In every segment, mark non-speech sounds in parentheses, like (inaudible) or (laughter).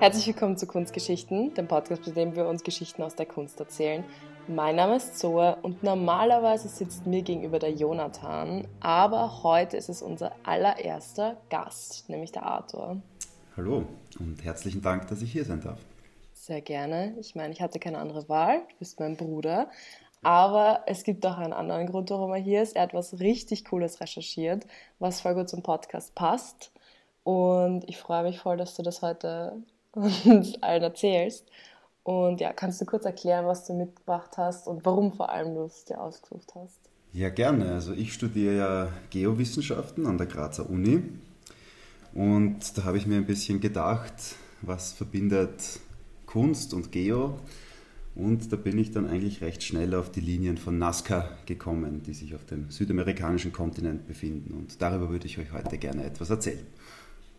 Herzlich willkommen zu Kunstgeschichten, dem Podcast, bei dem wir uns Geschichten aus der Kunst erzählen. Mein Name ist Zoe und normalerweise sitzt mir gegenüber der Jonathan, aber heute ist es unser allererster Gast, nämlich der Arthur. Hallo und herzlichen Dank, dass ich hier sein darf. Sehr gerne. Ich meine, ich hatte keine andere Wahl. Du bist mein Bruder. Aber es gibt auch einen anderen Grund, warum er hier ist. Er hat was richtig Cooles recherchiert, was voll gut zum Podcast passt. Und ich freue mich voll, dass du das heute uns (laughs) allen erzählst. Und ja, kannst du kurz erklären, was du mitgebracht hast und warum vor allem du es dir ausgesucht hast? Ja, gerne. Also ich studiere ja Geowissenschaften an der Grazer Uni. Und da habe ich mir ein bisschen gedacht, was verbindet Kunst und Geo? Und da bin ich dann eigentlich recht schnell auf die Linien von Nazca gekommen, die sich auf dem südamerikanischen Kontinent befinden. Und darüber würde ich euch heute gerne etwas erzählen.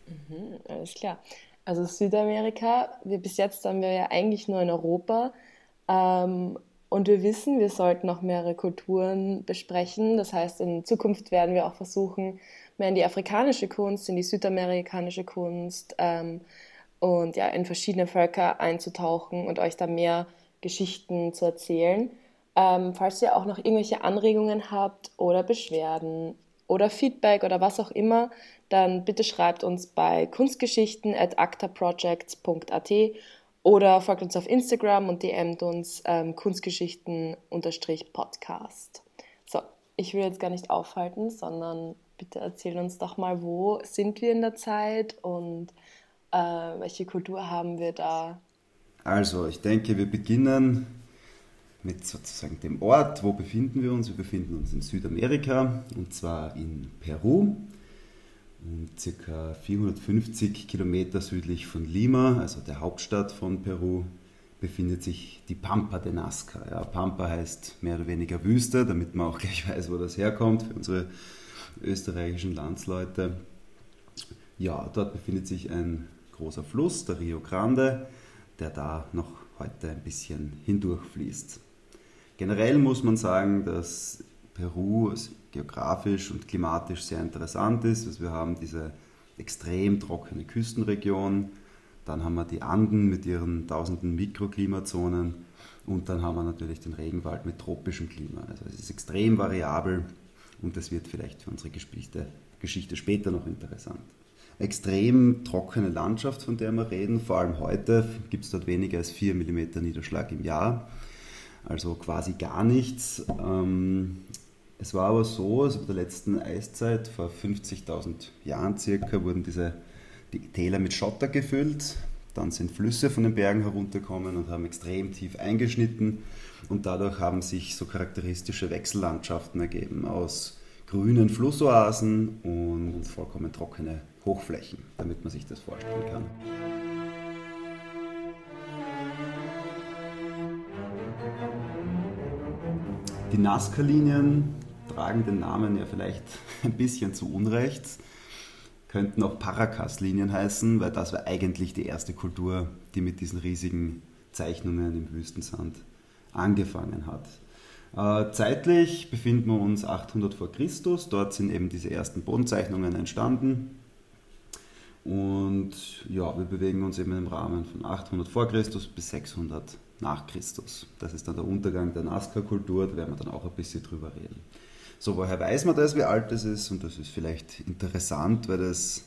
Mhm, alles klar. Also Südamerika, wir bis jetzt haben wir ja eigentlich nur in Europa. Ähm, und wir wissen, wir sollten noch mehrere Kulturen besprechen. Das heißt, in Zukunft werden wir auch versuchen, mehr in die afrikanische Kunst, in die südamerikanische Kunst ähm, und ja, in verschiedene Völker einzutauchen und euch da mehr Geschichten zu erzählen. Ähm, falls ihr auch noch irgendwelche Anregungen habt oder Beschwerden oder Feedback oder was auch immer, dann bitte schreibt uns bei kunstgeschichten at actaprojects.at oder folgt uns auf Instagram und DMt uns ähm, kunstgeschichten-podcast. So, ich will jetzt gar nicht aufhalten, sondern bitte erzähl uns doch mal, wo sind wir in der Zeit und äh, welche Kultur haben wir da? Also, ich denke, wir beginnen mit sozusagen dem Ort, wo befinden wir uns. Wir befinden uns in Südamerika und zwar in Peru circa 450 Kilometer südlich von Lima, also der Hauptstadt von Peru, befindet sich die Pampa de Nazca. Ja, Pampa heißt mehr oder weniger Wüste, damit man auch gleich (laughs) weiß, wo das herkommt für unsere österreichischen Landsleute. Ja, dort befindet sich ein großer Fluss, der Rio Grande, der da noch heute ein bisschen hindurchfließt. Generell muss man sagen, dass Peru geografisch und klimatisch sehr interessant ist. Also wir haben diese extrem trockene Küstenregion, dann haben wir die Anden mit ihren tausenden Mikroklimazonen und dann haben wir natürlich den Regenwald mit tropischem Klima. Also es ist extrem variabel und das wird vielleicht für unsere Geschichte, Geschichte später noch interessant. Extrem trockene Landschaft, von der wir reden, vor allem heute gibt es dort weniger als 4 mm Niederschlag im Jahr, also quasi gar nichts. Ähm, es war aber so, also bei der letzten Eiszeit, vor 50.000 Jahren circa, wurden diese die Täler mit Schotter gefüllt. Dann sind Flüsse von den Bergen heruntergekommen und haben extrem tief eingeschnitten. Und dadurch haben sich so charakteristische Wechsellandschaften ergeben aus grünen Flussoasen und vollkommen trockene Hochflächen, damit man sich das vorstellen kann. Die Nazca-Linien tragen den Namen ja vielleicht (laughs) ein bisschen zu Unrecht, könnten auch Paracas-Linien heißen, weil das war eigentlich die erste Kultur, die mit diesen riesigen Zeichnungen im Wüstensand angefangen hat. Äh, zeitlich befinden wir uns 800 vor Christus, dort sind eben diese ersten Bodenzeichnungen entstanden. Und ja, wir bewegen uns eben im Rahmen von 800 vor Christus bis 600 nach Christus. Das ist dann der Untergang der Nazca-Kultur, da werden wir dann auch ein bisschen drüber reden. So, woher weiß man das, wie alt das ist? Und das ist vielleicht interessant, weil das,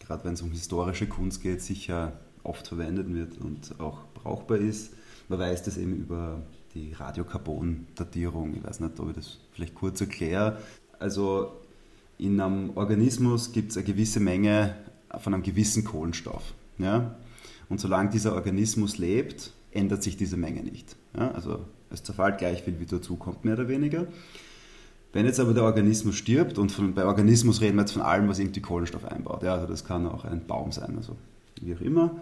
gerade wenn es um historische Kunst geht, sicher oft verwendet wird und auch brauchbar ist. Man weiß das eben über die Radiokarbon-Datierung. Ich weiß nicht, ob ich das vielleicht kurz erkläre. Also in einem Organismus gibt es eine gewisse Menge von einem gewissen Kohlenstoff. Ja? Und solange dieser Organismus lebt, ändert sich diese Menge nicht. Ja? Also es zerfällt gleich viel, wie dazukommt, mehr oder weniger. Wenn jetzt aber der Organismus stirbt, und von, bei Organismus reden wir jetzt von allem, was irgendwie Kohlenstoff einbaut, ja, also das kann auch ein Baum sein, also wie auch immer,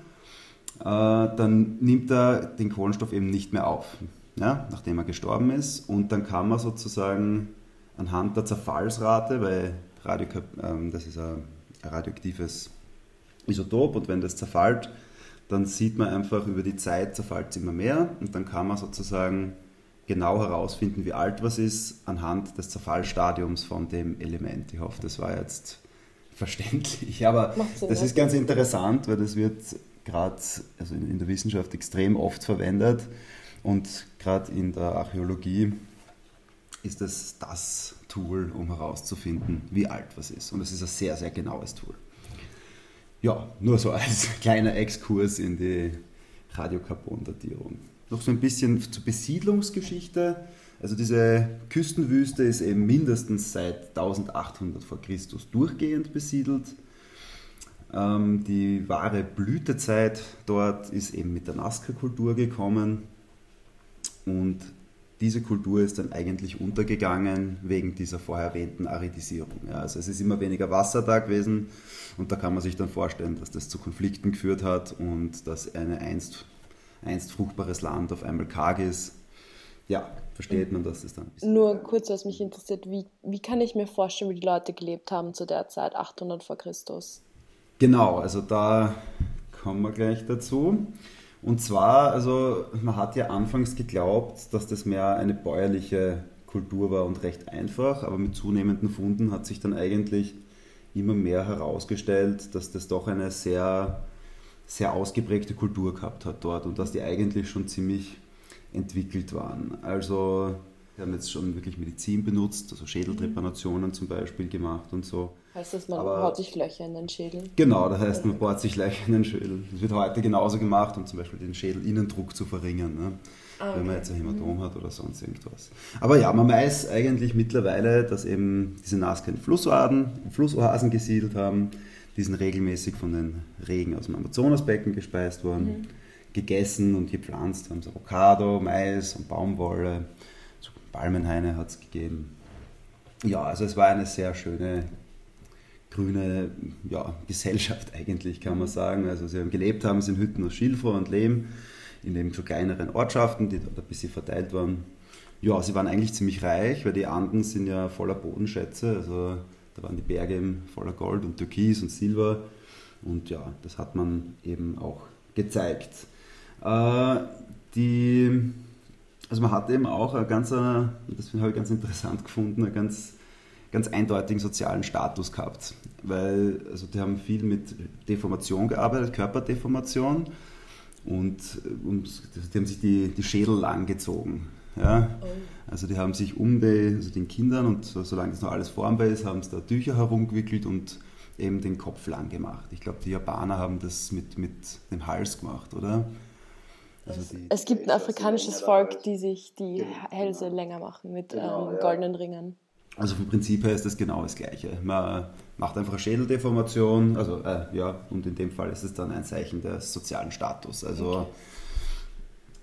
äh, dann nimmt er den Kohlenstoff eben nicht mehr auf, ja, nachdem er gestorben ist. Und dann kann man sozusagen anhand der Zerfallsrate, weil Radio, äh, das ist ein radioaktives Isotop und wenn das zerfällt, dann sieht man einfach über die Zeit zerfällt es immer mehr und dann kann man sozusagen genau herausfinden, wie alt was ist, anhand des Zerfallstadiums von dem Element. Ich hoffe, das war jetzt verständlich. (laughs) Aber das ist ganz interessant, weil das wird gerade also in, in der Wissenschaft extrem oft verwendet und gerade in der Archäologie ist es das Tool, um herauszufinden, wie alt was ist. Und es ist ein sehr, sehr genaues Tool. Ja, nur so als (laughs) kleiner Exkurs in die Radiokarbondatierung. Noch so ein bisschen zur Besiedlungsgeschichte. Also diese Küstenwüste ist eben mindestens seit 1800 vor Christus durchgehend besiedelt. Ähm, die wahre Blütezeit dort ist eben mit der Nazca-Kultur gekommen. Und diese Kultur ist dann eigentlich untergegangen wegen dieser vorher erwähnten Aridisierung. Ja, also es ist immer weniger Wasser da gewesen und da kann man sich dann vorstellen, dass das zu Konflikten geführt hat und dass ein einst, einst fruchtbares Land auf einmal karg ist. Ja, versteht man, dass es dann. Nur kurz, was mich interessiert, wie, wie kann ich mir vorstellen, wie die Leute gelebt haben zu der Zeit, 800 vor Christus? Genau, also da kommen wir gleich dazu. Und zwar, also man hat ja anfangs geglaubt, dass das mehr eine bäuerliche Kultur war und recht einfach, aber mit zunehmenden Funden hat sich dann eigentlich immer mehr herausgestellt, dass das doch eine sehr, sehr ausgeprägte Kultur gehabt hat dort und dass die eigentlich schon ziemlich entwickelt waren. Also wir haben jetzt schon wirklich Medizin benutzt, also Schädeltrepanationen zum Beispiel gemacht und so. Heißt das, man Aber, bohrt sich Löcher in den Schädel? Genau, das heißt, man bohrt sich Löcher in den Schädel. Das wird heute genauso gemacht, um zum Beispiel den Schädelinnendruck zu verringern, ne? ah, okay. wenn man jetzt ein Hämatom mhm. hat oder sonst irgendwas. Aber ja, man weiß eigentlich mittlerweile, dass eben diese Nazca Flussoasen, Flussoasen gesiedelt haben, die sind regelmäßig von den Regen aus dem Amazonasbecken gespeist worden, mhm. gegessen und gepflanzt haben sie Avocado, Mais und Baumwolle Palmenhaine hat es gegeben. Ja, also es war eine sehr schöne grüne ja, Gesellschaft (laughs) eigentlich, kann man sagen. Also sie haben gelebt haben in Hütten aus Schilfrohr und Lehm, in den so kleineren Ortschaften, die dort ein bisschen verteilt waren. Ja, sie waren eigentlich ziemlich reich, weil die Anden sind ja voller Bodenschätze. Also da waren die Berge voller Gold und Türkis und Silber. Und ja, das hat man eben auch gezeigt. Äh, die also man hat eben auch ein ganz, das habe ich ganz interessant gefunden, einen ganz, ganz eindeutigen sozialen Status gehabt. Weil also die haben viel mit Deformation gearbeitet, Körperdeformation und, und die haben sich die, die Schädel langgezogen. Ja? Oh. Also die haben sich um die, also den Kindern und so, solange das noch alles formbar ist, haben sie da Tücher herumgewickelt und eben den Kopf lang gemacht. Ich glaube, die Japaner haben das mit, mit dem Hals gemacht, oder? Also die, es gibt ein afrikanisches Volk, die sich die genau. Hälse länger machen mit genau, ähm, goldenen Ringen. Also vom Prinzip her ist das genau das Gleiche. Man macht einfach eine Schädeldeformation, also äh, ja, und in dem Fall ist es dann ein Zeichen des sozialen Status. Also okay.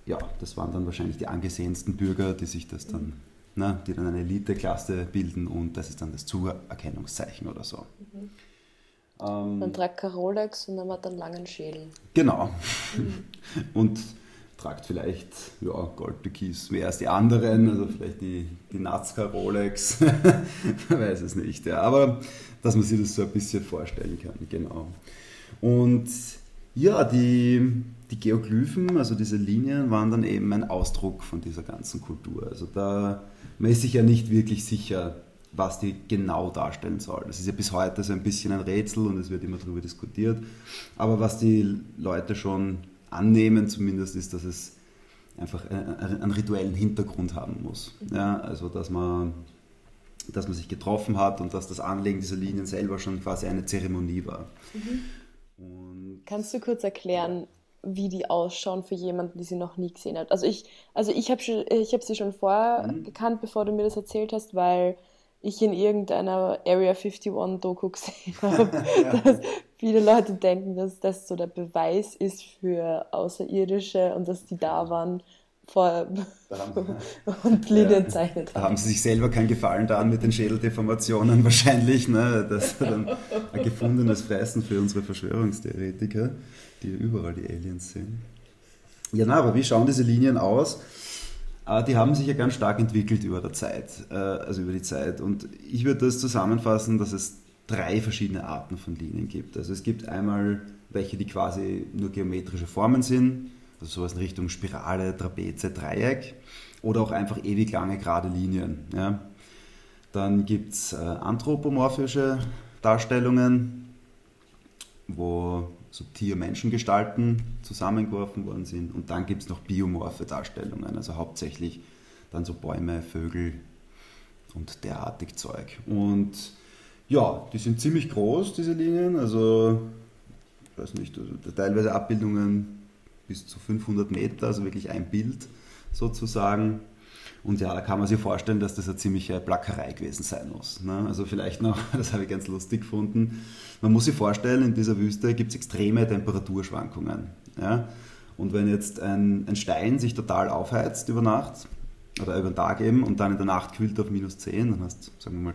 ja, das waren dann wahrscheinlich die angesehensten Bürger, die sich das dann, mhm. ne, die dann eine Eliteklasse bilden und das ist dann das Zuerkennungszeichen oder so. Mhm. Ähm, man trägt kein Rolex und man hat einen langen Schädel. Genau. Mhm. (laughs) und tragt vielleicht ja, Gold-Türkis mehr als die anderen, also vielleicht die, die Nazca Rolex, (laughs) weiß es nicht. Ja. Aber dass man sich das so ein bisschen vorstellen kann, genau. Und ja, die, die Geoglyphen, also diese Linien, waren dann eben ein Ausdruck von dieser ganzen Kultur. Also da, man ist sich ja nicht wirklich sicher, was die genau darstellen soll. Das ist ja bis heute so ein bisschen ein Rätsel und es wird immer darüber diskutiert. Aber was die Leute schon annehmen zumindest, ist, dass es einfach einen rituellen Hintergrund haben muss. Ja, also dass man, dass man sich getroffen hat und dass das Anlegen dieser Linien selber schon quasi eine Zeremonie war. Mhm. Kannst du kurz erklären, wie die ausschauen für jemanden, die sie noch nie gesehen hat? Also ich, also ich habe hab sie schon vorher mhm. gekannt, bevor du mir das erzählt hast, weil ich in irgendeiner Area 51 Doku gesehen (laughs) habe, ja. dass viele Leute denken, dass das so der Beweis ist für Außerirdische und dass die da waren vor (laughs) und Linien ja, zeichnet haben. Da haben sie sich selber keinen Gefallen daran mit den Schädeldeformationen (laughs) wahrscheinlich. Ne? Das ist dann ein gefundenes Fressen für unsere Verschwörungstheoretiker, die überall die Aliens sehen. Ja, na, aber wie schauen diese Linien aus? Ah, die haben sich ja ganz stark entwickelt über der Zeit, äh, also über die Zeit. Und ich würde das zusammenfassen, dass es drei verschiedene Arten von Linien gibt. Also es gibt einmal welche, die quasi nur geometrische Formen sind, also sowas in Richtung Spirale, Trapeze, Dreieck oder auch einfach ewig lange gerade Linien. Ja. Dann gibt es äh, anthropomorphische Darstellungen, wo so Tier-Menschen-Gestalten zusammengeworfen worden sind. Und dann gibt es noch biomorphe Darstellungen, also hauptsächlich dann so Bäume, Vögel und derartig Zeug. Und ja, die sind ziemlich groß, diese Linien, also ich weiß nicht, also teilweise Abbildungen bis zu 500 Meter, also wirklich ein Bild sozusagen. Und ja, da kann man sich vorstellen, dass das eine ziemliche Plackerei gewesen sein muss. Ne? Also vielleicht noch, (laughs) das habe ich ganz lustig gefunden, man muss sich vorstellen, in dieser Wüste gibt es extreme Temperaturschwankungen. Ja? Und wenn jetzt ein, ein Stein sich total aufheizt über Nacht, oder über den Tag eben, und dann in der Nacht kühlt auf minus 10, dann hast du, sagen wir mal,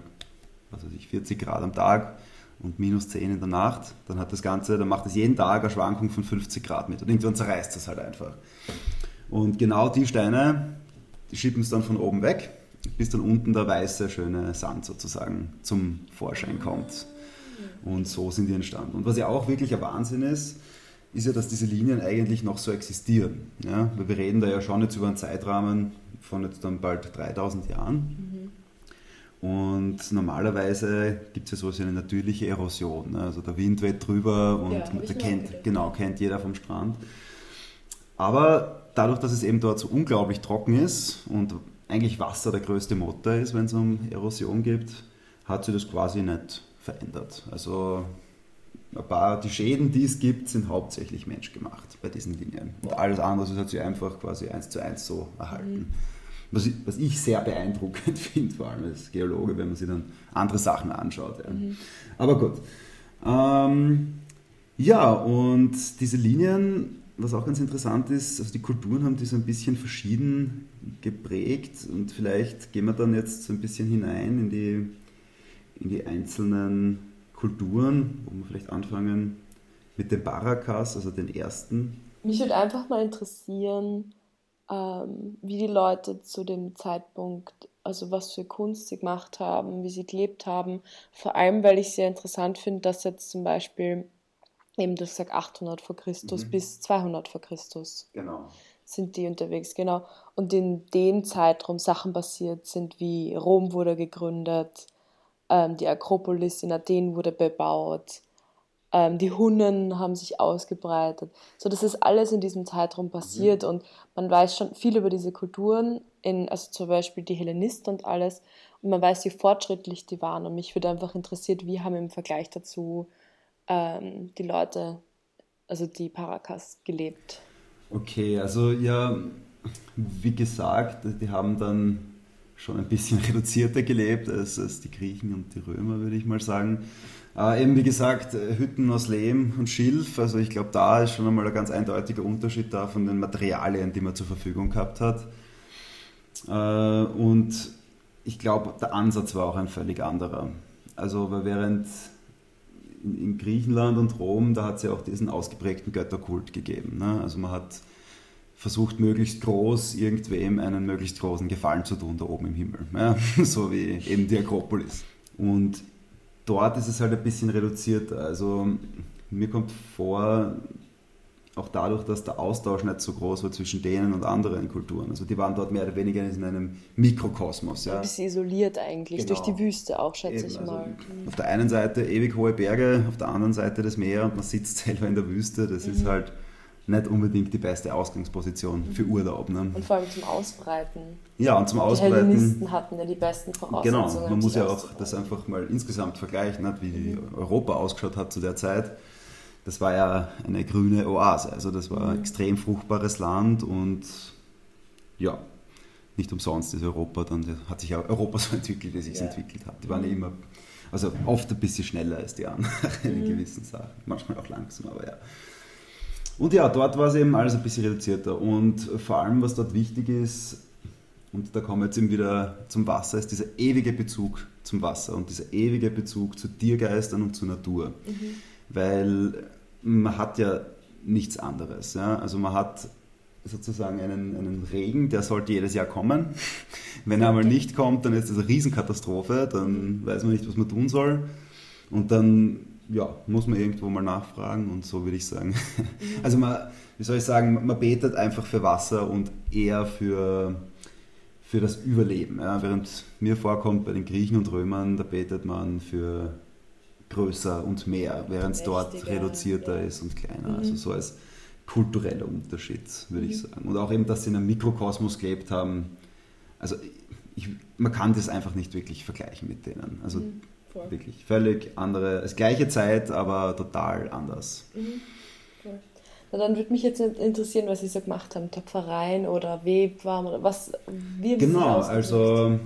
was weiß ich, 40 Grad am Tag und minus 10 in der Nacht, dann hat das Ganze, dann macht es jeden Tag eine Schwankung von 50 Grad mit und irgendwann zerreißt es halt einfach. Und genau die Steine, die schieben es dann von oben weg, bis dann unten der weiße, schöne Sand sozusagen zum Vorschein kommt. Und so sind die entstanden. Und was ja auch wirklich ein Wahnsinn ist, ist ja, dass diese Linien eigentlich noch so existieren. Ja? Wir reden da ja schon jetzt über einen Zeitrahmen von jetzt dann bald 3000 Jahren. Mhm. Und normalerweise gibt es ja so eine natürliche Erosion. Ne? Also der Wind weht drüber und ja, kennt, genau, kennt jeder vom Strand. Aber dadurch, dass es eben dort so unglaublich trocken ist und eigentlich Wasser der größte Motor ist, wenn es um Erosion geht, hat sich das quasi nicht verändert. Also ein paar, die Schäden, die es gibt, sind hauptsächlich menschgemacht bei diesen Linien. Und alles andere hat sich einfach quasi eins zu eins so erhalten. Was, ich, was ich sehr beeindruckend (laughs) finde, vor allem als Geologe, wenn man sich dann andere Sachen anschaut. Ja. Mhm. Aber gut. Ähm, ja, und diese Linien was auch ganz interessant ist, also die Kulturen haben die so ein bisschen verschieden geprägt und vielleicht gehen wir dann jetzt so ein bisschen hinein in die, in die einzelnen Kulturen, wo wir vielleicht anfangen mit dem Barakas, also den ersten. Mich würde einfach mal interessieren, ähm, wie die Leute zu dem Zeitpunkt, also was für Kunst sie gemacht haben, wie sie gelebt haben. Vor allem, weil ich sehr interessant finde, dass jetzt zum Beispiel eben du sagst 800 vor Christus mhm. bis 200 vor Christus. Genau. Sind die unterwegs, genau. Und in dem Zeitraum Sachen passiert sind, wie Rom wurde gegründet, ähm, die Akropolis in Athen wurde bebaut, ähm, die Hunnen haben sich ausgebreitet. So, das ist alles in diesem Zeitraum passiert mhm. und man weiß schon viel über diese Kulturen, in, also zum Beispiel die Hellenisten und alles. Und man weiß, wie fortschrittlich die waren. Und mich würde einfach interessiert, wie haben im Vergleich dazu ähm, die Leute, also die Paracas, gelebt. Okay, also ja, wie gesagt, die haben dann schon ein bisschen (laughs) reduzierter gelebt als, als die Griechen und die Römer, würde ich mal sagen. Äh, eben wie gesagt, Hütten aus Lehm und Schilf, also ich glaube, da ist schon einmal ein ganz eindeutiger Unterschied da von den Materialien, die man zur Verfügung gehabt hat. Äh, und ich glaube, der Ansatz war auch ein völlig anderer. Also während in, Griechenland und Rom, da hat es ja auch diesen ausgeprägten Götterkult gegeben. Ne? Also man hat versucht, möglichst groß irgendwem einen möglichst großen Gefallen zu tun, da oben im Himmel. Ja? (laughs) so wie eben die Akropolis. Und dort ist es halt ein bisschen reduziert. Also mir kommt vor, auch dadurch, dass der Austausch nicht so groß war zwischen denen und anderen Kulturen. Also die waren dort mehr oder weniger in einem Mikrokosmos. Ja. Ein bisschen isoliert eigentlich, genau. durch die Wüste auch, schätze Eben, ich also mal. Also auf der einen Seite ewig hohe Berge, auf der anderen Seite das Meer und man sitzt (laughs) selber in der Wüste. Das mhm. ist halt nicht unbedingt die beste Ausgangsposition mhm. für Urlaub. Ne? Und vor allem zum Ausbreiten. Ja, und zum die Ausbreiten. Die Hellenisten hatten ja die besten Voraussetzungen. Genau, man muss ja auch das einfach mal insgesamt vergleichen, wie mhm. Europa ausgeschaut hat zu der Zeit das war ja eine grüne Oase. Also das war ein mhm. extrem fruchtbares Land und ja, nicht umsonst ist Europa dann, hat sich auch Europa (laughs) so entwickelt, wie es sich ja. entwickelt hat. Die waren ja immer, also oft ein bisschen schneller als die anderen (laughs) in mhm. gewissen Sachen. Manchmal auch langsam, aber ja. Und ja, dort war es eben alles ein bisschen reduzierter. Und vor allem, was dort wichtig ist, und da kommen wir jetzt eben wieder zum Wasser, ist dieser ewige Bezug zum Wasser und dieser ewige Bezug zu Tiergeistern und zur Natur. Mhm. Weil man hat ja nichts anderes. Ja? Also man hat sozusagen einen, einen Regen, der sollte jedes Jahr kommen. Wenn er einmal nicht kommt, dann ist das eine Riesenkatastrophe, dann weiß man nicht, was man tun soll. Und dann ja, muss man irgendwo mal nachfragen und so würde ich sagen. Also man, wie soll ich sagen, man betet einfach für Wasser und eher für, für das Überleben. Ja? Während mir vorkommt, bei den Griechen und Römern, da betet man für größer und mehr, während es dort reduzierter ja. ist und kleiner. Mhm. Also so als kultureller Unterschied, würde mhm. ich sagen. Und auch eben, dass sie in einem Mikrokosmos gelebt haben. Also ich, man kann das einfach nicht wirklich vergleichen mit denen. Also mhm. wirklich völlig andere, es gleiche Zeit, aber total anders. Mhm. Na, dann würde mich jetzt interessieren, was Sie so gemacht haben. Töpfereien oder Webwarm oder was? Wie genau, also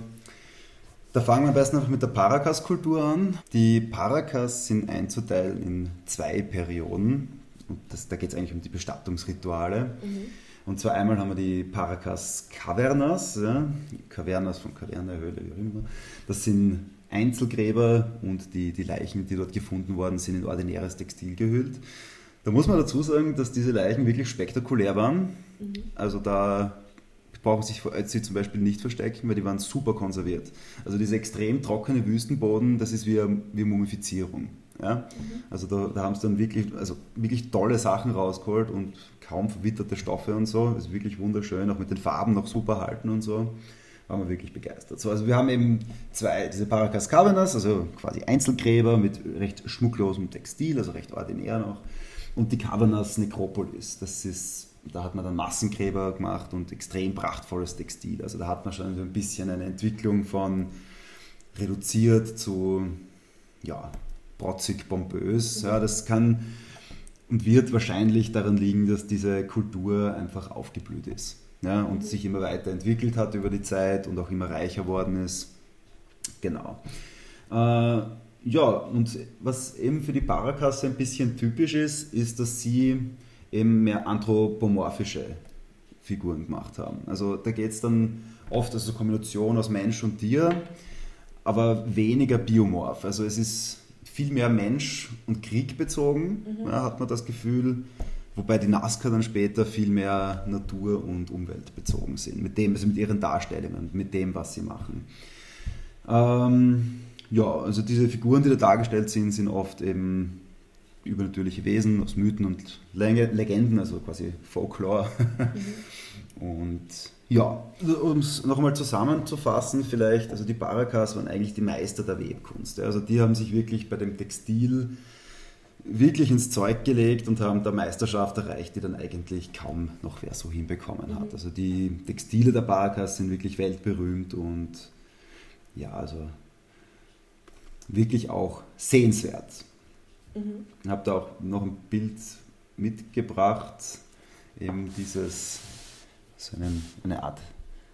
da fangen wir am besten einfach mit der Paracas-Kultur an. Die Paracas sind einzuteilen in zwei Perioden. Und das, da geht es eigentlich um die Bestattungsrituale. Mhm. Und zwar einmal haben wir die Paracas Cavernas, ja, Cavernas von Caverna-Höhle, wie auch immer. Das sind Einzelgräber und die, die Leichen, die dort gefunden worden sind, in ordinäres Textil gehüllt. Da muss man dazu sagen, dass diese Leichen wirklich spektakulär waren. Mhm. Also da brauchen sich vor Ötzi zum Beispiel nicht verstecken, weil die waren super konserviert. Also dieser extrem trockene Wüstenboden, das ist wie, wie Mumifizierung. Ja? Mhm. Also da, da haben sie dann wirklich, also wirklich tolle Sachen rausgeholt und kaum verwitterte Stoffe und so. Das ist wirklich wunderschön, auch mit den Farben noch super halten und so. Waren wir wirklich begeistert. So, also wir haben eben zwei, diese Paracas Cavernas, also quasi Einzelgräber mit recht schmucklosem Textil, also recht ordinär noch. Und die Cavernas Necropolis, das ist da hat man dann Massengräber gemacht und extrem prachtvolles Textil. Also da hat man schon ein bisschen eine Entwicklung von reduziert zu ja, protzig, pompös. Ja, das kann und wird wahrscheinlich daran liegen, dass diese Kultur einfach aufgeblüht ist ja, und sich immer weiterentwickelt hat über die Zeit und auch immer reicher worden ist. Genau. Äh, ja, und was eben für die Parakasse ein bisschen typisch ist, ist, dass sie eben mehr anthropomorphische Figuren gemacht haben. Also da geht es dann oft als eine Kombination aus Mensch und Tier, aber weniger biomorph. Also es ist viel mehr Mensch und Krieg bezogen, mhm. ja, hat man das Gefühl. Wobei die Nazca dann später viel mehr Natur- und Umwelt bezogen sind, mit dem, also mit ihren Darstellungen, mit dem, was sie machen. Ähm, ja, also diese Figuren, die da dargestellt sind, sind oft eben übernatürliche Wesen aus Mythen und Legenden, also quasi Folklore. Mhm. (laughs) Und ja, um es nochmal zusammenzufassen, vielleicht, also die Barakas waren eigentlich die Meister der Webkunst. Also die haben sich wirklich bei dem Textil wirklich ins Zeug gelegt und haben da Meisterschaft erreicht, die dann eigentlich kaum noch wer so hinbekommen hat. Mhm. Also die Textile der Barakas sind wirklich weltberühmt und ja, also wirklich auch sehenswert. Mhm. Ich habe da auch noch ein Bild mitgebracht, eben dieses, so einen, eine Art,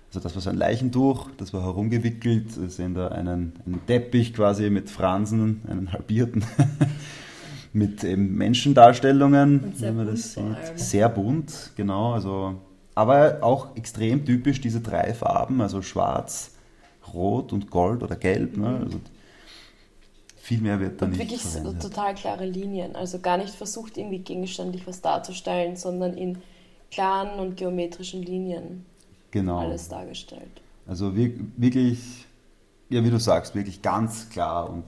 also das war so ein Leichentuch, das war herumgewickelt, wir sehen da einen, einen Teppich quasi mit Fransen, einen halbierten, (laughs) mit eben Menschendarstellungen, wenn man das sieht. Sehr bunt, genau, also, aber auch extrem typisch diese drei Farben, also schwarz, rot und gold oder gelb, ne? Mhm. also viel mehr wird da und nicht wirklich verwendet. total klare Linien. Also gar nicht versucht, irgendwie gegenständlich was darzustellen, sondern in klaren und geometrischen Linien genau. alles dargestellt. Also wirklich, ja, wie du sagst, wirklich ganz klar und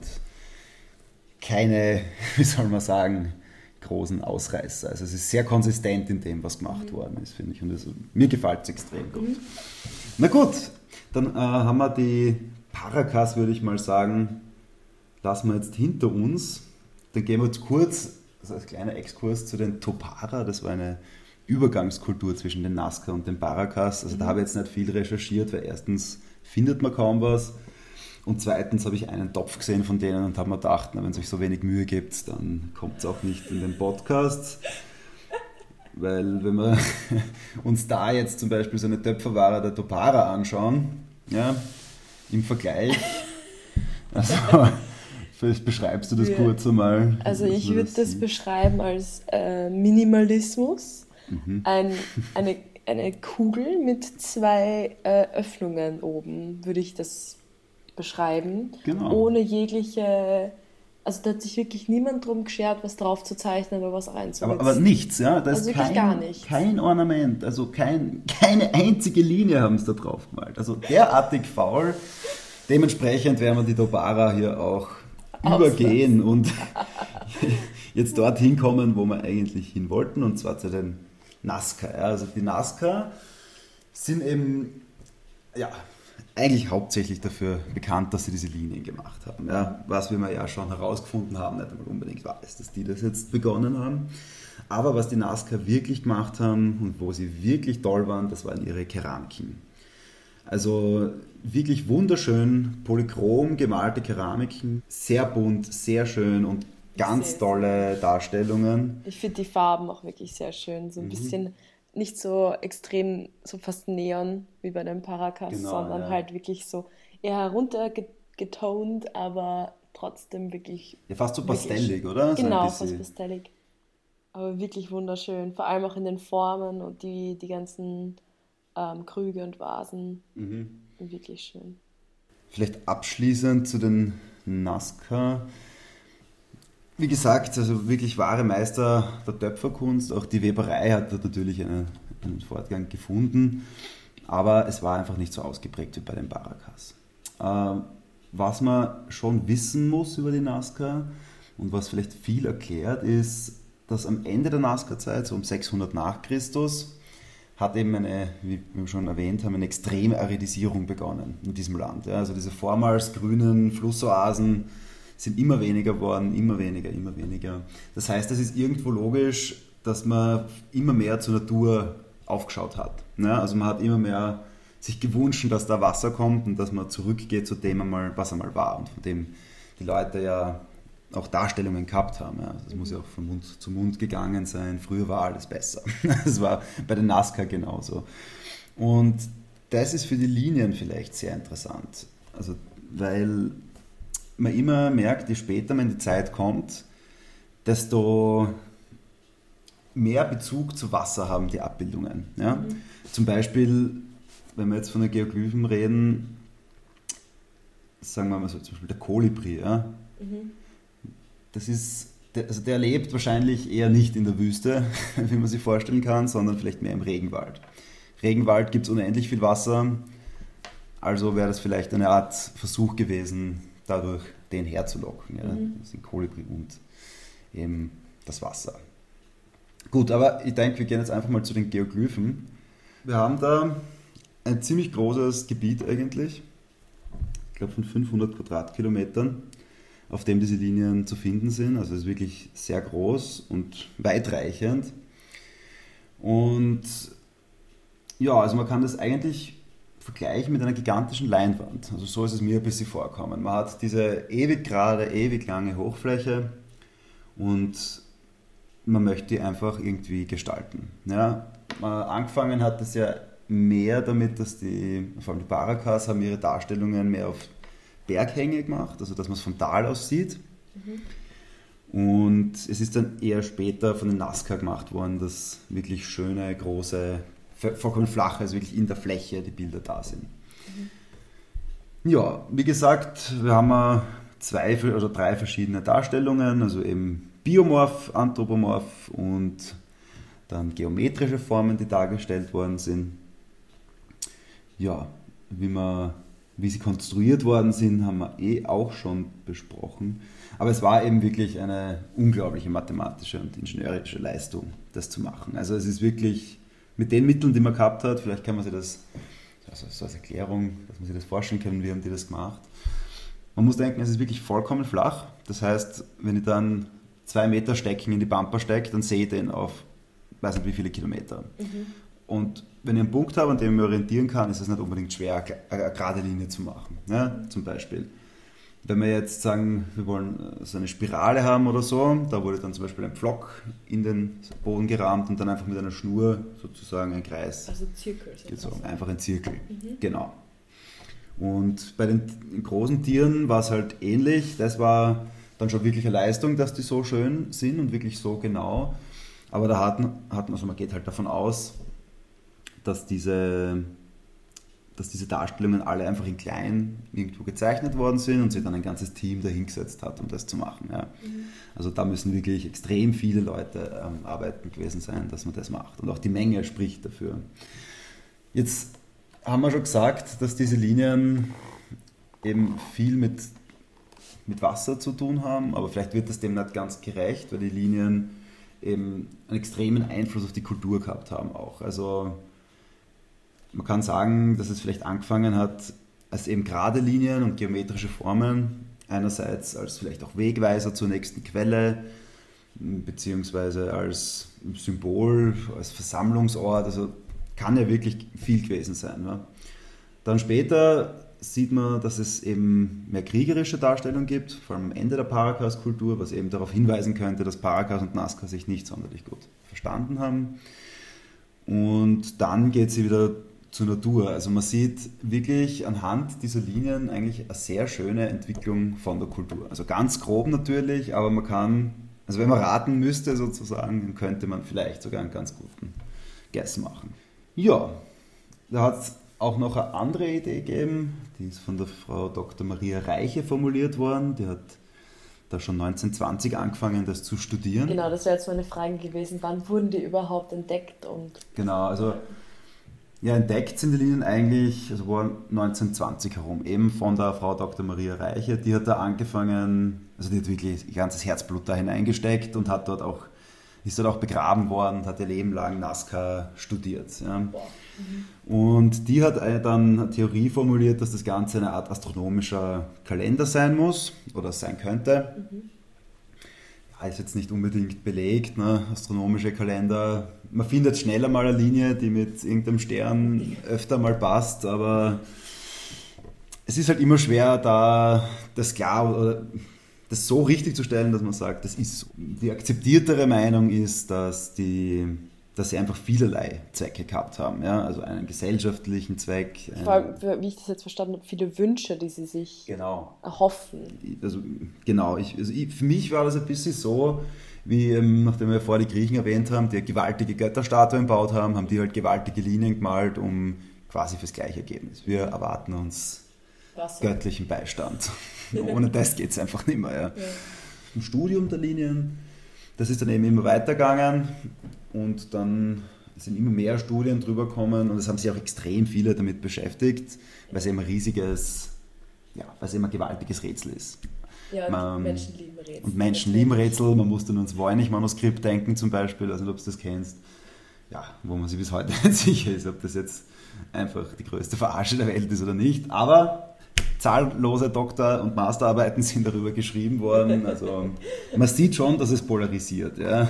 keine, (laughs) wie soll man sagen, großen Ausreißer. Also es ist sehr konsistent in dem, was gemacht mhm. worden ist, finde ich. Und das, mir gefällt es extrem gut. Mhm. Na gut, dann äh, haben wir die Paracas, würde ich mal sagen, lassen wir jetzt hinter uns. Dann gehen wir jetzt kurz, also als kleiner Exkurs zu den Topara. Das war eine Übergangskultur zwischen den Nazca und den Paracas. Also mhm. da habe ich jetzt nicht viel recherchiert, weil erstens findet man kaum was. Und zweitens habe ich einen Topf gesehen von denen und habe mir gedacht, na, wenn es euch so wenig Mühe gibt, dann kommt es auch nicht in den Podcast. Weil wenn wir (laughs) uns da jetzt zum Beispiel so eine Töpferware der Topara anschauen, ja, im Vergleich, (laughs) also Vielleicht beschreibst du das ja. kurz einmal. Also ich würde das, das beschreiben als äh, Minimalismus. Mhm. Ein, eine, eine Kugel mit zwei äh, Öffnungen oben, würde ich das beschreiben. Genau. Ohne jegliche... Also da hat sich wirklich niemand drum geschert, was drauf zu zeichnen oder was reinzusetzen. Aber, aber nichts, ja? Da also ist kein, gar nichts. kein Ornament, also kein, keine einzige Linie haben sie da drauf gemalt. Also derartig faul. Dementsprechend werden wir die Dobara hier auch übergehen und (laughs) jetzt dorthin kommen, wo wir eigentlich hin wollten, und zwar zu den Nazca. Also die Nazca sind eben, ja, eigentlich hauptsächlich dafür bekannt, dass sie diese Linien gemacht haben. Ja, was wir ja schon herausgefunden haben, nicht einmal unbedingt weiß, dass die das jetzt begonnen haben. Aber was die NASCAR wirklich gemacht haben und wo sie wirklich toll waren, das waren ihre Keramiken. Also wirklich wunderschön, polychrom gemalte Keramiken, sehr bunt, sehr schön und ganz tolle Darstellungen. Ich finde die Farben auch wirklich sehr schön, so ein mhm. bisschen nicht so extrem, so fast neon wie bei den Paracas, genau, sondern ja. halt wirklich so eher heruntergetont, aber trotzdem wirklich. Ja, fast so pastellig, oder? So genau, fast pastellig. Aber wirklich wunderschön, vor allem auch in den Formen und die, die ganzen ähm, Krüge und Vasen. Mhm. Wirklich schön. Vielleicht abschließend zu den Nazca. Wie gesagt, also wirklich wahre Meister der Töpferkunst. Auch die Weberei hat natürlich eine, einen Fortgang gefunden, aber es war einfach nicht so ausgeprägt wie bei den Barakas. Ähm, was man schon wissen muss über die Nazca und was vielleicht viel erklärt, ist, dass am Ende der Nazca-Zeit, so um 600 nach Christus, hat eben eine, wie wir schon erwähnt haben, eine extreme Aridisierung begonnen in diesem Land. Ja, also diese vormals grünen Flussoasen, sind immer weniger geworden, immer weniger, immer weniger. Das heißt, es ist irgendwo logisch, dass man immer mehr zur Natur aufgeschaut hat. Ne? Also man hat immer mehr sich gewünscht, dass da Wasser kommt und dass man zurückgeht zu dem, was einmal war und von dem die Leute ja auch Darstellungen gehabt haben. Ja. Das muss ja auch von Mund zu Mund gegangen sein. Früher war alles besser. (laughs) Das war bei den NASCAR genauso. Und das ist für die Linien vielleicht sehr interessant. Also, weil man immer merkt, je später man in die Zeit kommt, desto mehr Bezug zu Wasser haben die Abbildungen. Ja? Mhm. Zum Beispiel, wenn wir jetzt von den Geoglyphen reden, sagen wir mal so, zum Beispiel der Kolibri. Ja? Mhm. Das ist, der, also der lebt wahrscheinlich eher nicht in der Wüste, (laughs) wie man sich vorstellen kann, sondern vielleicht mehr im Regenwald. Regenwald gibt es unendlich viel Wasser, also wäre das vielleicht eine Art Versuch gewesen, dadurch den herzulocken. Ja? Mhm. Das sind Kolibri und eben das Wasser. Gut, aber ich denke, wir gehen jetzt einfach mal zu den Geoglyphen. Wir haben da ein ziemlich großes Gebiet eigentlich, ich glaube von 500 Quadratkilometern, auf dem diese Linien zu finden sind. Also es ist wirklich sehr groß und weitreichend. Und ja, also man kann das eigentlich vergleichen mit einer gigantischen Leinwand. Also so ist es mir ein bisschen vorkommen. Man hat diese ewig gerade, ewig lange Hochfläche und man möchte die einfach irgendwie gestalten. Ja, angefangen hat es ja mehr damit, dass die, vor allem die Barakas haben ihre Darstellungen mehr auf Berghänge gemacht, also dass man es vom Tal aus sieht. Mhm. Und es ist dann eher später von den Nazca gemacht worden, dass wirklich schöne, große vollkommen flach, also wirklich in der Fläche die Bilder da sind. Mhm. Ja, wie gesagt, wir haben zwei oder drei verschiedene Darstellungen, also eben Biomorph, Anthropomorph und dann geometrische Formen, die dargestellt worden sind. Ja, wie, man, wie sie konstruiert worden sind, haben wir eh auch schon besprochen. Aber es war eben wirklich eine unglaubliche mathematische und ingenieurische Leistung, das zu machen. Also es ist wirklich mit den Mitteln, die man gehabt hat, vielleicht kann man sich das, also so als Erklärung, dass man sich das vorstellen kann, wie haben die das gemacht. Man muss denken, es ist wirklich vollkommen flach. Das heißt, wenn ich dann zwei Meter Stecken in die Bumper stecke, dann sehe ich den auf, weiß nicht wie viele Kilometer. Mhm. Und wenn ich einen Punkt habe, an dem ich mich orientieren kann, ist es nicht unbedingt schwer, eine gerade Linie zu machen. Ja, zum Beispiel. Wenn wir jetzt sagen, wir wollen äh, so eine Spirale haben oder so, da wurde dann zum Beispiel ein Pflock in den Boden gerahmt und dann einfach mit einer Schnur sozusagen ein Kreis. Also Zirkel. Gezogen. Einfach ein Zirkel, mhm. genau. Und bei den großen Tieren war es halt ähnlich. Das war dann schon wirklich eine Leistung, dass die so schön sind und wirklich so genau. Aber da hat, hat also man geht halt davon aus, dass diese dass diese Darstellungen alle einfach in klein irgendwo gezeichnet worden sind und sich dann ein ganzes Team dahingesetzt hat, um das zu machen. Ja. Mhm. Also da müssen wirklich extrem viele Leute ähm, arbeiten gewesen sein, dass man das macht. Und auch die Menge spricht dafür. Jetzt haben wir schon gesagt, dass diese Linien eben viel mit, mit Wasser zu tun haben, aber vielleicht wird das dem nicht ganz gerecht, weil die Linien eben einen extremen Einfluss auf die Kultur gehabt haben auch. Also man kann sagen, dass es vielleicht angefangen hat als eben gerade Linien und geometrische Formen, einerseits als vielleicht auch Wegweiser zur nächsten Quelle, beziehungsweise als Symbol, als Versammlungsort, also kann ja wirklich viel gewesen sein. Ne? Dann später sieht man, dass es eben mehr kriegerische Darstellungen gibt, vor allem am Ende der Paracas-Kultur, was eben darauf hinweisen könnte, dass Paracas und Nazca sich nicht sonderlich gut verstanden haben. Und dann geht sie wieder zur Natur. Also man sieht wirklich anhand dieser Linien eigentlich eine sehr schöne Entwicklung von der Kultur. Also ganz grob natürlich, aber man kann, also wenn man raten müsste sozusagen, dann könnte man vielleicht sogar einen ganz guten Guess machen. Ja, da hat es auch noch eine andere Idee gegeben, die ist von der Frau Dr. Maria Reiche formuliert worden. Die hat da schon 1920 angefangen, das zu studieren. Genau, das wäre jetzt meine Frage gewesen, wann wurden die überhaupt entdeckt? Und genau, also ja, entdeckt sind die Linien eigentlich, also war 1920 herum, eben von der Frau Dr. Maria Reiche. Die hat da angefangen, also die hat wirklich ihr ganzes Herzblut da hineingesteckt und hat dort auch, ist dort auch begraben worden und hat ihr Leben lang Nazca studiert. Ja. Und die hat äh, dann eine Theorie formuliert, dass das Ganze eine Art astronomischer Kalender sein muss oder sein könnte. Mhm ist jetzt nicht unbedingt belegt, ne? astronomische Kalender. Man findet schneller mal eine Linie, die mit irgendeinem Stern öfter mal passt, aber es ist halt immer schwer, da das klar oder das so richtig zu stellen, dass man sagt, das ist so. Die akzeptiertere Meinung ist, dass die dass sie einfach vielerlei Zwecke gehabt haben. Ja? Also einen gesellschaftlichen Zweck. Vor allem, wie ich das jetzt verstanden habe, viele Wünsche, die sie sich genau. erhoffen. Also, genau, ich, also ich, für mich war das ein bisschen so, wie ähm, nachdem wir vorher die Griechen erwähnt haben, die gewaltige Götterstatuen gebaut haben, haben die halt gewaltige Linien gemalt, um quasi fürs gleiche Ergebnis. Wir erwarten uns Wasser. göttlichen Beistand. (laughs) Ohne das geht es einfach nicht mehr. Ja. Ja. Im Studium der Linien, das ist dann eben immer weitergegangen und dann sind immer mehr Studien drüber gekommen und es haben sich auch extrem viele damit beschäftigt, weil es immer ein riesiges, ja, weil es immer ein gewaltiges Rätsel ist. Ja, und Man, Menschen lieben Rätsel. Und Menschen lieben Rätsel. Man musste nur ans Voynich-Manuskript denken zum Beispiel, also ob du das kennst. Ja, wo man sich bis heute (laughs) nicht sicher ist, ob das jetzt einfach die größte Verarsche der Welt ist oder nicht. Aber zahllose Doktor- und Masterarbeiten sind darüber geschrieben worden. Also man sieht schon, dass es polarisiert. Ja.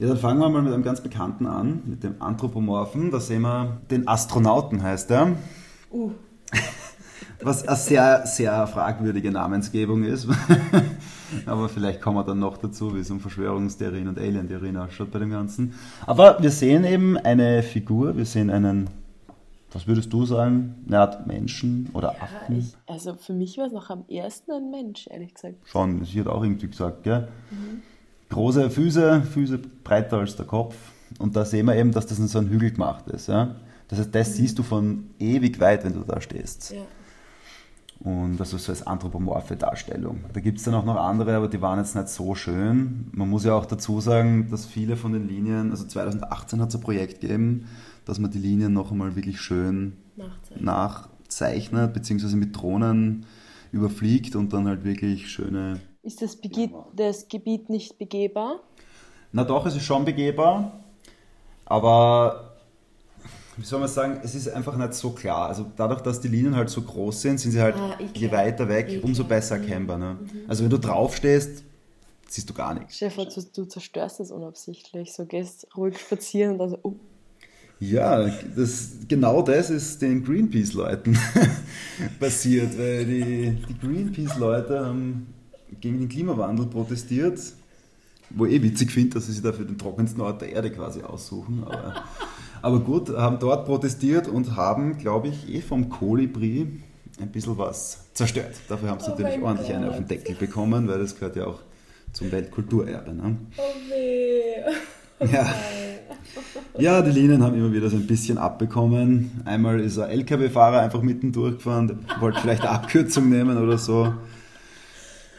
Ja, dann fangen wir mal mit einem ganz bekannten an, mit dem Anthropomorphen. Da sehen wir den Astronauten, heißt er. Uh. (laughs) Was eine sehr, sehr fragwürdige Namensgebung ist. (laughs) Aber vielleicht kommen wir dann noch dazu, wie es um Verschwörungstheorien und Alien-Theorien ausschaut bei dem Ganzen. Aber wir sehen eben eine Figur, wir sehen einen, was würdest du sagen, eine Art Menschen oder ja, Affen? Ich, also für mich war es noch am ersten ein Mensch, ehrlich gesagt. Schon, sie hat auch irgendwie gesagt, gell? Mhm große Füße, Füße breiter als der Kopf. Und da sehen wir eben, dass das in so einem Hügel gemacht ist. Ja? Das heißt, das mhm. siehst du von ewig weit, wenn du da stehst. Ja. Und das ist so als anthropomorphe Darstellung. Da gibt es dann auch noch andere, aber die waren jetzt nicht so schön. Man muss ja auch dazu sagen, dass viele von den Linien, also 2018 hat es ein Projekt gegeben, dass man die Linien noch einmal wirklich schön nachzeichnet, nachzeichnet beziehungsweise mit Drohnen überfliegt und dann halt wirklich schöne ist das, Bege das Gebiet nicht begehbar? Na doch, es ist schon begehbar, aber wie soll man sagen, es ist einfach nicht so klar. Also dadurch, dass die Linien halt so groß sind, sind sie halt ah, je weiter weg, ich umso besser mhm. erkennbar. Ne? Mhm. Also wenn du draufstehst, siehst du gar nichts. Stefan, du, du zerstörst das unabsichtlich. So gehst ruhig spazieren und dann so, oh. Ja, das, genau das ist den Greenpeace-Leuten (laughs) passiert, weil die, die Greenpeace-Leute haben gegen den Klimawandel protestiert, wo ich eh witzig finde, dass sie sich dafür den trockensten Ort der Erde quasi aussuchen. Aber, (laughs) aber gut, haben dort protestiert und haben, glaube ich, eh vom Kolibri ein bisschen was zerstört. Dafür haben sie oh natürlich ordentlich Gott. eine auf den Deckel bekommen, weil das gehört ja auch zum Weltkulturerbe. Ne? Oh weh. Ja. ja, die Linien haben immer wieder so ein bisschen abbekommen. Einmal ist ein LKW-Fahrer einfach mitten durchgefahren, der wollte vielleicht eine Abkürzung nehmen oder so.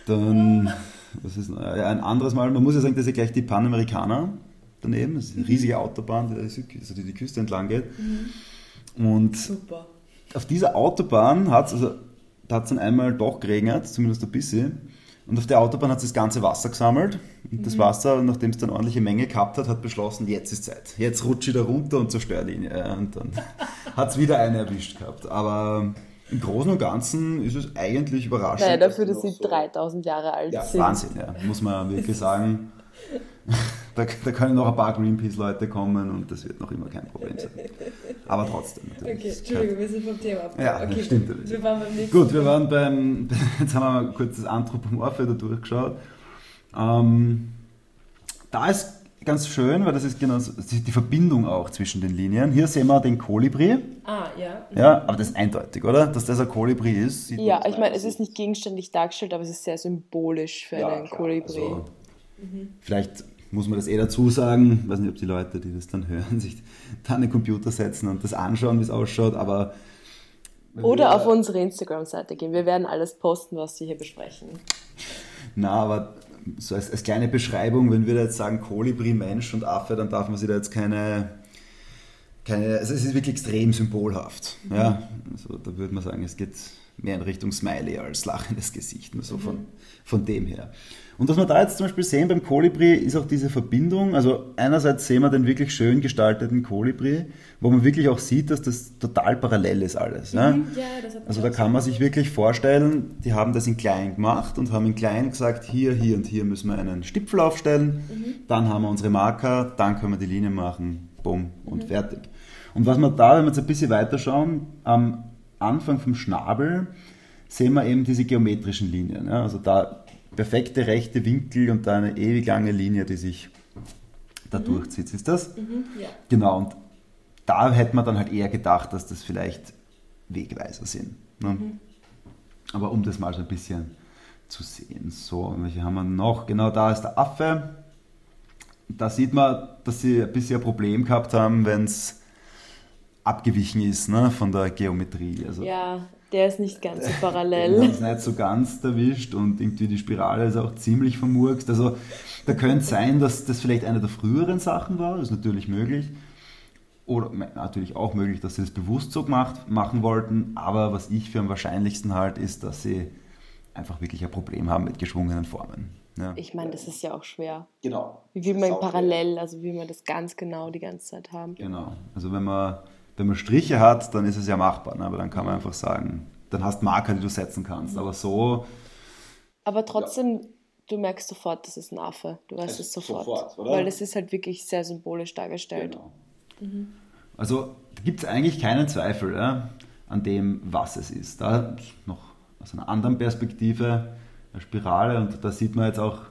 Dann, was ist ein anderes Mal, man muss ja sagen, das ist ja gleich die Panamericana daneben, das ist eine riesige Autobahn, die also die, die Küste entlang geht. Mhm. Und Super. auf dieser Autobahn hat es also, dann einmal doch geregnet, zumindest ein bisschen. Und auf der Autobahn hat es das ganze Wasser gesammelt. Und das mhm. Wasser, nachdem es dann ordentliche Menge gehabt hat, hat beschlossen, jetzt ist Zeit. Jetzt rutsche ich da runter und zerstöre ihn. Und dann (laughs) hat es wieder eine erwischt gehabt. Aber im Großen und Ganzen ist es eigentlich überraschend. Naja, dafür, dass sie so 3000 Jahre alt ja, sind. Wahnsinn, ja, muss man wirklich (laughs) sagen. Da, da, können noch ein paar Greenpeace-Leute kommen und das wird noch immer kein Problem sein. Aber trotzdem. Natürlich. Okay, Entschuldigung, wir sind vom Thema ab. Ja, okay, stimmt. Wir waren beim nächsten Gut, wir waren beim, (laughs) jetzt haben wir mal kurz das Anthropomorphe da durchgeschaut. Ähm, da ist ganz schön, weil das ist genau die Verbindung auch zwischen den Linien. Hier sehen wir den Kolibri. Ah, ja. Ja, aber das ist eindeutig, oder? Dass das ein Kolibri ist. Ja, ich meine, es ist nicht gegenständlich dargestellt, aber es ist sehr symbolisch für ja, einen klar. Kolibri. Also, mhm. Vielleicht muss man das eh dazu sagen. Ich weiß nicht, ob die Leute, die das dann hören, (laughs) sich da an den Computer setzen und das anschauen, wie es ausschaut, aber. Oder auf unsere Instagram-Seite gehen. Wir werden alles posten, was wir hier besprechen. Na, aber so als, als kleine Beschreibung, wenn wir da jetzt sagen Kolibri, Mensch und Affe, dann darf man sich da jetzt keine, keine also es ist wirklich extrem symbolhaft. Mhm. Ja? Also da würde man sagen, es geht mehr in Richtung Smiley als lachendes Gesicht, nur so mhm. von, von dem her. Und was wir da jetzt zum Beispiel sehen beim Kolibri, ist auch diese Verbindung. Also einerseits sehen wir den wirklich schön gestalteten Kolibri, wo man wirklich auch sieht, dass das total parallel ist alles. Ja? Mhm, ja, also da kann man sich wirklich vorstellen, die haben das in klein gemacht und haben in klein gesagt, hier, hier und hier müssen wir einen Stipfel aufstellen, mhm. dann haben wir unsere Marker, dann können wir die Linie machen, bumm und mhm. fertig. Und was man da, wenn wir jetzt ein bisschen weiterschauen, am Anfang vom Schnabel sehen wir eben diese geometrischen Linien. Ja? Also da perfekte rechte Winkel und da eine ewig lange Linie, die sich da mhm. durchzieht. Ist das? Mhm, ja. Genau, und da hätte man dann halt eher gedacht, dass das vielleicht Wegweiser sind. Ne? Mhm. Aber um das mal so ein bisschen zu sehen. So, welche haben wir noch? Genau da ist der Affe. Da sieht man, dass sie ein bisschen ein Problem gehabt haben, wenn es abgewichen ist ne, von der Geometrie. Also, ja, der ist nicht ganz so (laughs) parallel. Der ist nicht so ganz erwischt und irgendwie die Spirale ist auch ziemlich vermurkst. Also da könnte sein, dass das vielleicht eine der früheren Sachen war, das ist natürlich möglich. Oder natürlich auch möglich, dass sie das bewusst so gemacht, machen wollten. Aber was ich für am wahrscheinlichsten halte, ist, dass sie einfach wirklich ein Problem haben mit geschwungenen Formen. Ja. Ich meine, das ist ja auch schwer. Genau. Wie will man parallel, schwer. also wie man das ganz genau die ganze Zeit haben. Genau. Also wenn man wenn man Striche hat, dann ist es ja machbar. Ne? Aber dann kann man einfach sagen, dann hast Marker, die du setzen kannst. Aber so. Aber trotzdem, ja. du merkst sofort, das ist ein Affe. Du weißt es, es sofort. sofort weil es ist halt wirklich sehr symbolisch dargestellt. Genau. Mhm. Also da gibt es eigentlich keinen Zweifel ja, an dem, was es ist. Da noch aus einer anderen Perspektive eine Spirale und da sieht man jetzt auch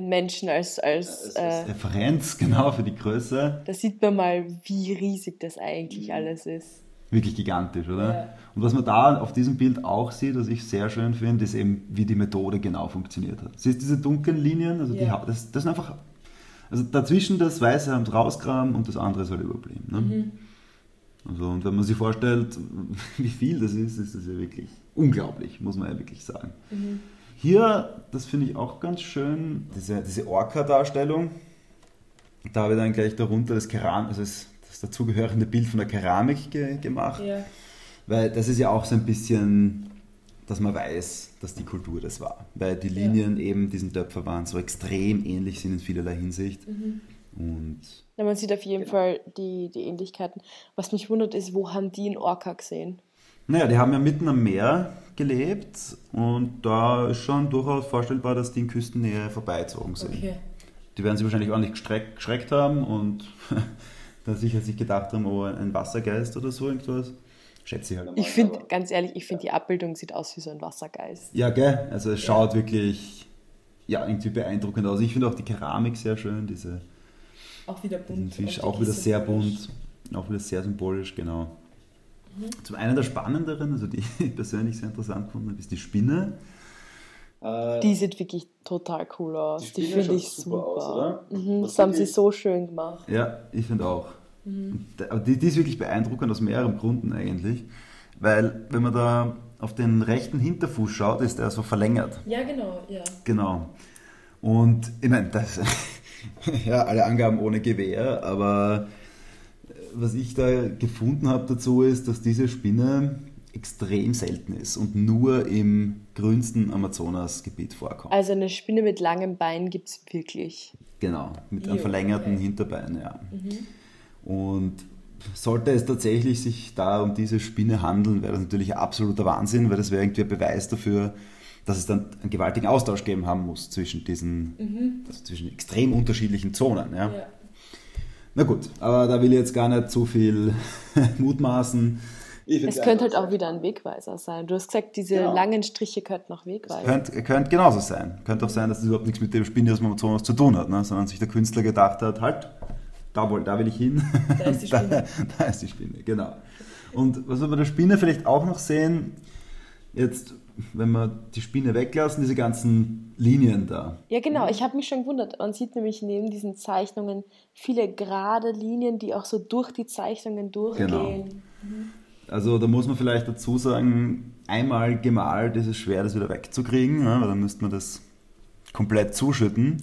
Menschen als, als, als äh, Referenz, (laughs) genau, für die Größe. Da sieht man mal, wie riesig das eigentlich alles ist. Wirklich gigantisch, oder? Ja. Und was man da auf diesem Bild auch sieht, was ich sehr schön finde, ist eben, wie die Methode genau funktioniert hat. Siehst du diese dunklen Linien? Also ja. die, das, das sind einfach. Also dazwischen das Weiße haben sie rausgraben und das andere soll überblieben. Ne? Mhm. Also, und wenn man sich vorstellt, (laughs) wie viel das ist, ist das ja wirklich unglaublich, muss man ja wirklich sagen. Mhm. Hier, das finde ich auch ganz schön, diese, diese Orca-Darstellung. Da habe ich dann gleich darunter das, Keram also das, das dazugehörende Bild von der Keramik ge gemacht. Ja. Weil das ist ja auch so ein bisschen, dass man weiß, dass die Kultur das war. Weil die Linien ja. eben diesen Töpfer waren, so extrem ähnlich sind in vielerlei Hinsicht. Mhm. Und ja, man sieht auf jeden genau. Fall die, die Ähnlichkeiten. Was mich wundert, ist, wo haben die in Orca gesehen? Naja, die haben ja mitten am Meer gelebt und da ist schon durchaus vorstellbar, dass die in Küstennähe vorbeizogen sind. Okay. Die werden sich wahrscheinlich ordentlich geschreckt haben und (laughs) dann sicher sich gedacht haben, oh, ein Wassergeist oder so irgendwas. Schätze ich halt einmal. Ich finde, ganz ehrlich, ich finde die Abbildung sieht aus wie so ein Wassergeist. Ja, gell? Also es schaut ja. wirklich ja, irgendwie beeindruckend aus. Ich finde auch die Keramik sehr schön, diese. Auch wieder bunt. Fisch, auch wieder sehr bunt, auch wieder sehr symbolisch, genau. Mhm. Zum einen der spannenderen, also die ich (laughs) persönlich sehr interessant gefunden habe, ist die Spinne. Äh, die sieht wirklich total cool aus. Die, die finde ich super. Aus, mhm, das haben sie so schön gemacht. Ja, ich finde auch. Mhm. Aber die, die ist wirklich beeindruckend aus mehreren Gründen eigentlich. Weil, wenn man da auf den rechten Hinterfuß schaut, ist der so verlängert. Ja, genau, ja. Genau. Und ich meine, das, (laughs) ja, alle Angaben ohne Gewehr, aber was ich da gefunden habe dazu ist, dass diese Spinne extrem selten ist und nur im grünsten Amazonasgebiet vorkommt. Also eine Spinne mit langem Bein gibt es wirklich. Genau, mit einem verlängerten okay. Hinterbein, ja. Mhm. Und sollte es tatsächlich sich da um diese Spinne handeln, wäre das natürlich absoluter Wahnsinn, weil das wäre irgendwie ein Beweis dafür, dass es dann einen gewaltigen Austausch geben haben muss zwischen diesen, Mhm. also zwischen extrem unterschiedlichen Zonen. Ja? Ja. Na gut, aber da will ich jetzt gar nicht zu viel (laughs) mutmaßen. Es könnte halt auch wieder ein Wegweiser sein. Du hast gesagt, diese Genau. langen Striche könnten auch Wegweiser. Könnte, könnte genauso sein. Könnte auch sein, dass es überhaupt nichts mit dem Spinne aus dem Amazonas zu tun hat, ne? sondern sich der Künstler gedacht hat, halt, da, wohl, da will ich hin. Da ist die (laughs) Spinne. da, da ist die Spinne, genau. Und was wir bei der Spinne vielleicht auch noch sehen, jetzt, wenn wir die Spinne weglassen, diese ganzen Linien da. Ja, genau. Ich habe mich schon gewundert. Man sieht nämlich neben diesen Zeichnungen viele gerade Linien, die auch so durch die Zeichnungen durchgehen. Genau. Also da muss man vielleicht dazu sagen, einmal gemalt ist es schwer, das wieder wegzukriegen, ne? weil dann müsste man das komplett zuschütten.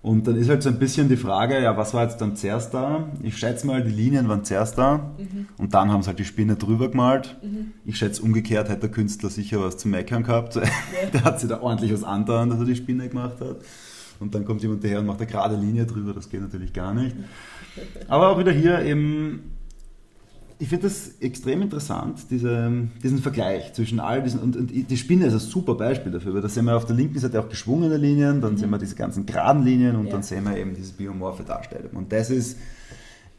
Und dann ist halt so ein bisschen die Frage, ja, was war jetzt dann zuerst da? Ich schätze mal, die Linien waren zuerst da und dann haben sie halt die Spinne drüber gemalt. Ich schätze, umgekehrt hätte der Künstler sicher was zu meckern gehabt. (laughs) der hat sich da ordentlich was angetan, dass er die Spinne gemacht hat. Und dann kommt jemand daher und macht eine gerade Linie drüber, das geht natürlich gar nicht. Aber auch wieder hier eben ich finde das extrem interessant, diese, diesen Vergleich zwischen all diesen, und, und die Spinne ist ein super Beispiel dafür, weil da sehen wir auf der linken Seite auch geschwungene Linien, dann sehen wir diese ganzen geraden Linien und Ja. dann sehen wir eben diese biomorphe Darstellung. Und das ist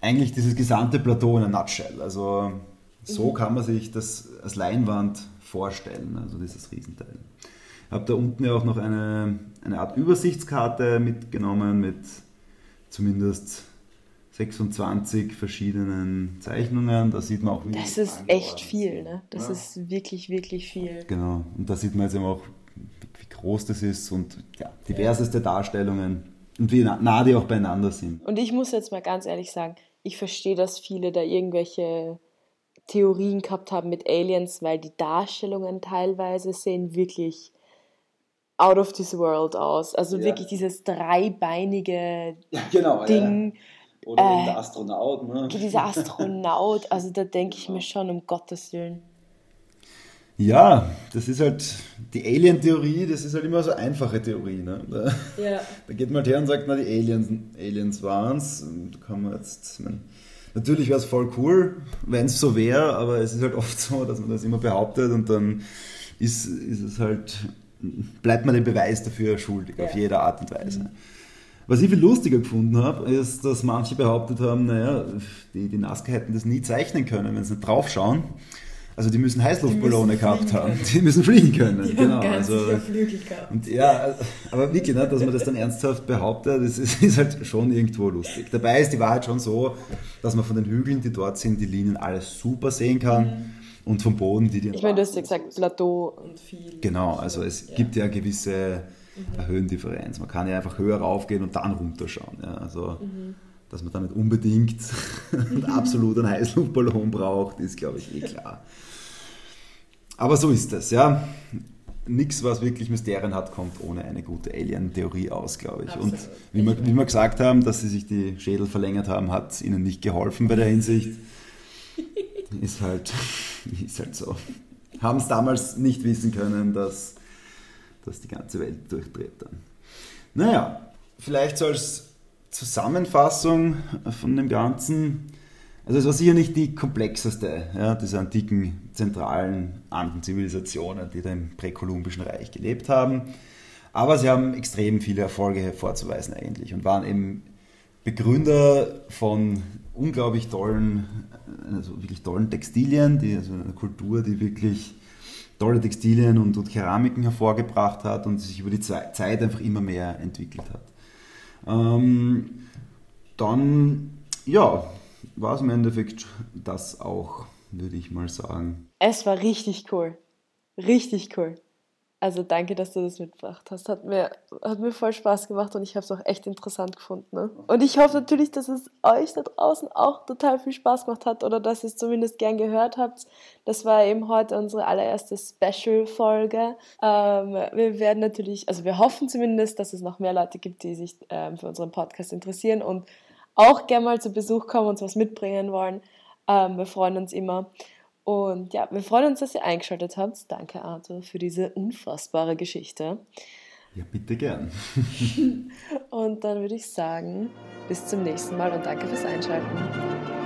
eigentlich dieses gesamte Plateau in a nutshell. Also so kann man sich das als Leinwand vorstellen, also dieses Riesenteil. Ich habe da unten ja auch noch eine, eine Art Übersichtskarte mitgenommen mit zumindest 26 verschiedenen Zeichnungen. Da sieht man auch, wie Das ist echt viel, ne? Das Ja. ist wirklich, wirklich viel. Genau. Und da sieht man jetzt eben auch, wie groß das ist und ja, diverseste Darstellungen und wie nah, die auch beieinander sind. Und ich muss jetzt mal ganz ehrlich sagen, ich verstehe, dass viele da irgendwelche Theorien gehabt haben mit Aliens, weil die Darstellungen teilweise sehen wirklich out of this world aus. Also Ja. wirklich dieses dreibeinige (laughs) Ja, genau. Ding, Oder eben der Astronaut. Ne? dieser (laughs) Astronaut, also da denke ich mir schon, um Gottes Willen. Ja, das ist halt die Alien-Theorie, das ist halt immer so eine einfache Theorie. Ne? Da, (laughs) Ja. da geht man halt her und sagt, na, die Aliens, Aliens waren es. Da kann man jetzt, mein, natürlich wäre es voll cool, wenn es so wäre, aber es ist halt oft so, dass man das immer behauptet und dann ist, ist es halt, bleibt man den Beweis dafür schuldig, auf Ja. jede Art und Weise. Was ich viel lustiger gefunden habe, ist, dass manche behauptet haben, naja, die, die Nazca hätten das nie zeichnen können, wenn sie nicht draufschauen. Also die müssen Heißluftballone müssen gehabt haben. können. (laughs) Die müssen fliegen können. (laughs) Die genau. haben also, Flügel gehabt. und ja, aber wirklich, ne, dass man das dann ernsthaft behauptet, das ist, (laughs) ist halt schon irgendwo lustig. Dabei ist die Wahrheit schon so, dass man von den Hügeln, die dort sind, die Linien alles super sehen kann und vom Boden, die die Ich meine, du hast ja gesagt, Plateau. Und viel. Genau, also es Ja. gibt ja eine gewisse Höhendifferenz. Man kann ja einfach höher raufgehen und dann runterschauen. Ja, also, dass man da nicht unbedingt und (laughs) absolut einen Heißluftballon braucht, ist, glaube ich, eh klar. Aber so ist es, ja. Nichts, was wirklich Mysterien hat, kommt ohne eine gute Alien-Theorie aus, glaube ich. Und Absolut. wie wir, wie wir gesagt haben, dass sie sich die Schädel verlängert haben, hat ihnen nicht geholfen bei der Hinsicht. (laughs) Ist halt, (laughs) ist halt so. Haben es damals nicht wissen können, dass, dass die ganze Welt durchdreht dann. Naja, vielleicht so als Zusammenfassung von dem Ganzen. Also es war sicher nicht die komplexeste ja, dieser antiken zentralen Andenzivilisationen, die da im präkolumbischen Reich gelebt haben. Aber sie haben extrem viele Erfolge hervorzuweisen eigentlich und waren eben Begründer von unglaublich tollen, also wirklich tollen Textilien, die, also eine Kultur, die wirklich tolle Textilien und, und Keramiken hervorgebracht hat und sich über die Ze- Zeit einfach immer mehr entwickelt hat. Ähm, dann, ja, war es im Endeffekt das auch, würde ich mal sagen. Es war richtig cool. Richtig cool. Also danke, dass du das mitgebracht hast. Hat mir, hat mir voll Spaß gemacht und ich habe es auch echt interessant gefunden. Ne? Und ich hoffe natürlich, dass es euch da draußen auch total viel Spaß gemacht hat oder dass ihr es zumindest gern gehört habt. Das war eben heute unsere allererste Special-Folge. Ähm, wir werden natürlich, also wir hoffen zumindest, dass es noch mehr Leute gibt, die sich ähm, für unseren Podcast interessieren und auch gerne mal zu Besuch kommen, uns was mitbringen wollen. Ähm, wir freuen uns immer. Und ja, wir freuen uns, dass ihr eingeschaltet habt. Danke, Arthur, für diese unfassbare Geschichte. Ja, bitte gern. (laughs) Und dann würde ich sagen, bis zum nächsten Mal und danke fürs Einschalten.